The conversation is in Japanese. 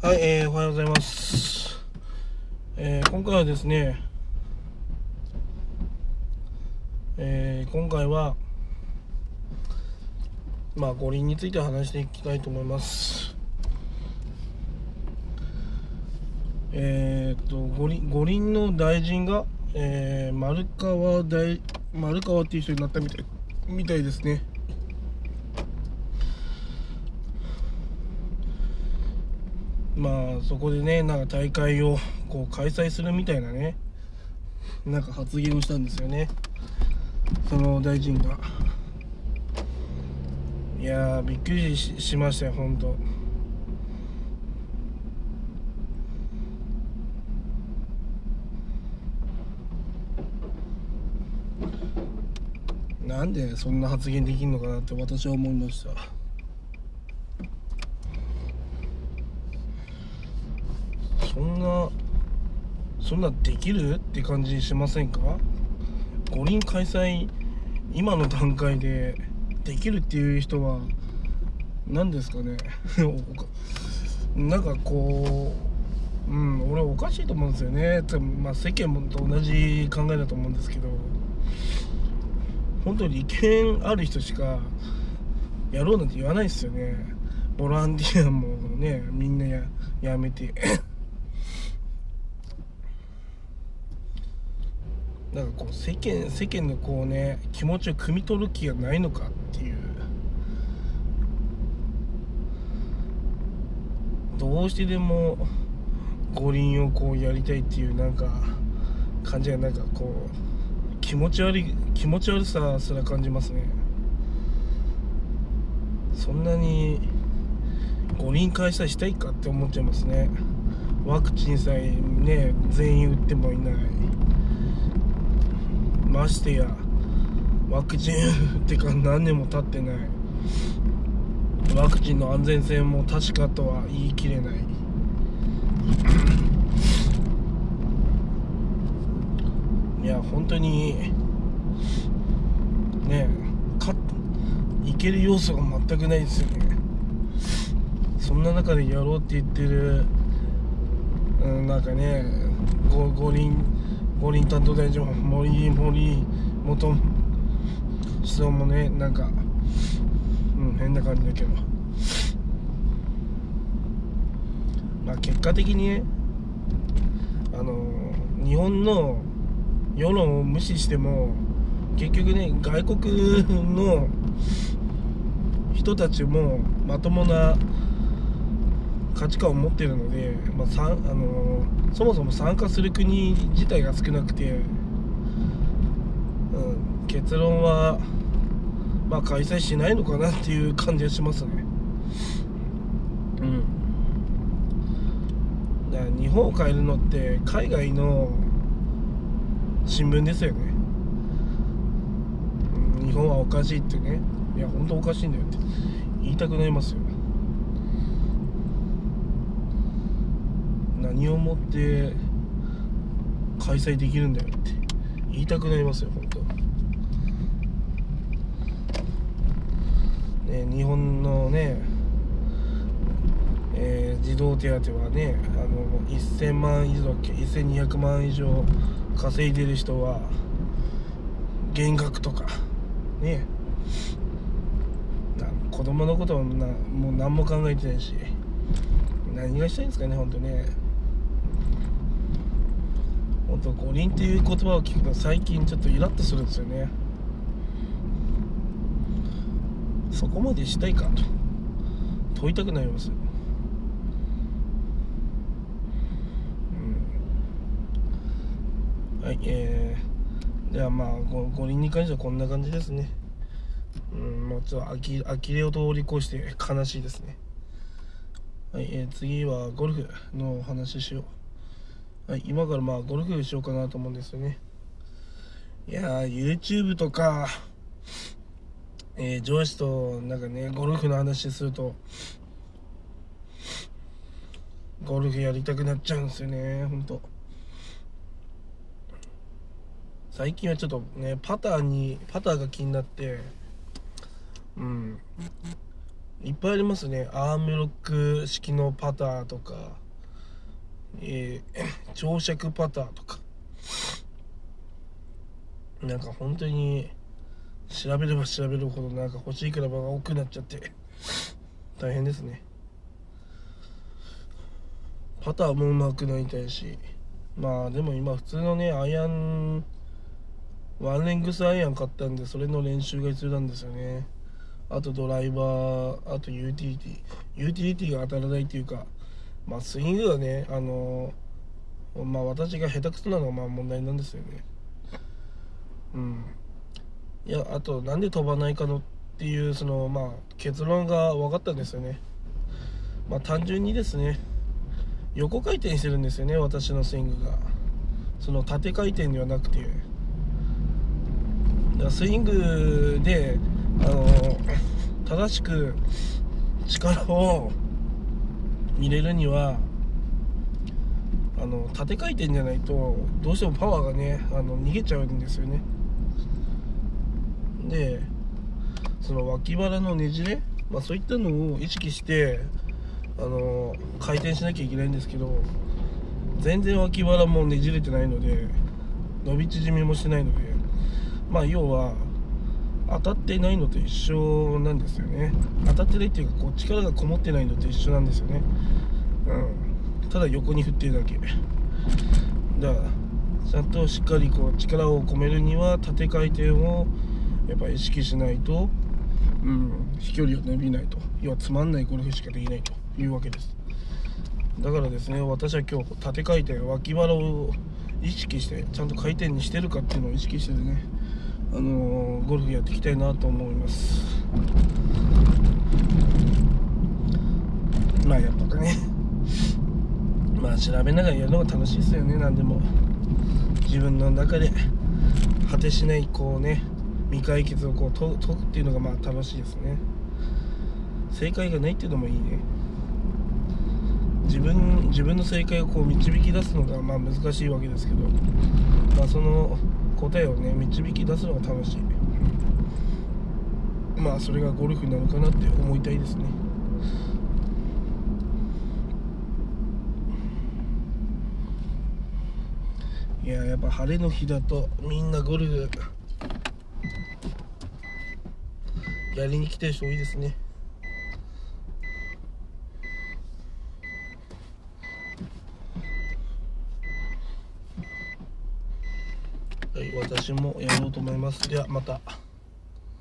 はい、えー、おはようございます。えー、今回はですね、えー、今回は、まあ、五輪について話していきたいと思います。えー、っと、五輪、五輪の大臣が、えー、丸川大、丸川っていう人になったみたい、みたいですね。まあそこでねなんか大会をこう開催するみたいなねなんか発言をしたんですよね。その大臣が。いやびっくりししましたよ本当。なんでそんな発言できるのかなって私は思いましたそんなそんなできるって感じしませんか？五輪開催今の段階でできるっていう人は何ですかね？なんかこううん俺おかしいと思うんですよね。つまあ世間もと同じ考えだと思うんですけど。本当に利権ある人しかやろうなんて言わないですよね。ボランティアもねみんなやめて。なんかこう世間世間のこうね気持ちを汲み取る気がないのかっていう。どうしてでも五輪をこうやりたいっていうなんか感じがなんかこう気持ち悪い気持ち悪さすら感じますね。そんなに五輪開催したいかって思っちゃいますね。ワクチンさえね全員打ってもいない。ましてやワクチンってか何年も経ってない。ワクチンの安全性も確かとは言い切れない。いや本当にねかいける要素が全くないですよね。そんな中でやろうって言ってる、うん、なんかね五五輪五輪担当大臣も森森元首相もねなんかうん変な感じだけど。まあ結果的にねあの日本の世論を無視しても結局ね外国の人たちもまともな価値観を持ってるので、まあ、さあのそもそも参加する国自体が少なくて、うん、結論は、まあ、開催しないのかなっていう感じがしますね。うん、だから日本を変えるのって海外の新聞ですよね。日本はおかしいってねいや本当おかしいんだよって言いたくなりますよ。何をもって開催できるんだよって言いたくなりますよ本当。ね日本のね、えー児童手当はねあの1000万以上1200万以上稼いでる人は減額とかね。な子供のことはなもう何も考えてないし何がしたいんですかね本当ね。本当五輪っていう言葉を聞くと最近ちょっとイラッとするんですよね。そこまでしたいかと。問いたくなります。うん。はいえー、ではまあ五輪に関してはこんな感じですね。うんもうちょっとあき呆れを通り越して悲しいですね。はい、えー次はゴルフのお話ししよう。はい、今からまあゴルフしようかなと思うんですよね。いやー、YouTube とか、えー上司となんかね、ゴルフの話すると、ゴルフやりたくなっちゃうんですよね、ほんと。最近はちょっとね、パターに、パターが気になって、うん。いっぱいありますねアームロック式のパターとか、えー、長尺パターとかなんか本当に調べれば調べるほどなんか欲しいクラブが多くなっちゃって大変ですねパターも上手くなりたいしまあでも今普通のねアイアンワンレングスアイアン買ったんでそれの練習が必要なんですよねあとドライバーあとユーティリティユーティリティが当たらないっていうかまあスイングはねあのまあ私が下手くそなのがまあ問題なんですよね。うん。いやあとなんで飛ばないかのっていうそのまあ結論が分かったんですよね。まあ単純にですね横回転してるんですよね私のスイングが。その縦回転ではなくて。スイングであの正しく力を入れるにはあの縦回転じゃないとどうしてもパワーがねあの逃げちゃうんですよね。でその脇腹のねじれ、まあ、そういったのを意識してあの回転しなきゃいけないんですけど全然脇腹もねじれてないので伸び縮みもしてないのでまあ要は当たってないのと一緒なんですよね。当たってないっていうかこう力がこもってないのと一緒なんですよね。うん。ただ横に振ってるだけ。だからちゃんとしっかりこう力を込めるには縦回転をやっぱ意識しないと、うん、飛距離が伸びないと。要はつまんないゴルフしかできないというわけです。だからですね私は今日縦回転脇腹を意識してちゃんと回転にしてるかっていうのを意識してねあの、ゴルフやっていきたいなと思います。まあやっぱね。まあ調べながらやるのが楽しいですよね。何でも。自分の中で果てしないこうね未解決をこう解くっていうのがまあ楽しいですね。正解がないっていうのもいいね。自分自分の正解をこう導き出すのがまあ難しいわけですけど、まあ、その答えをね導き出すのが楽しい、まあそれがゴルフなのかなって思いたいですね。いややっぱ晴れの日だとみんなゴルフやりに来てる人多いですね。信もやろうと思います。ではまた。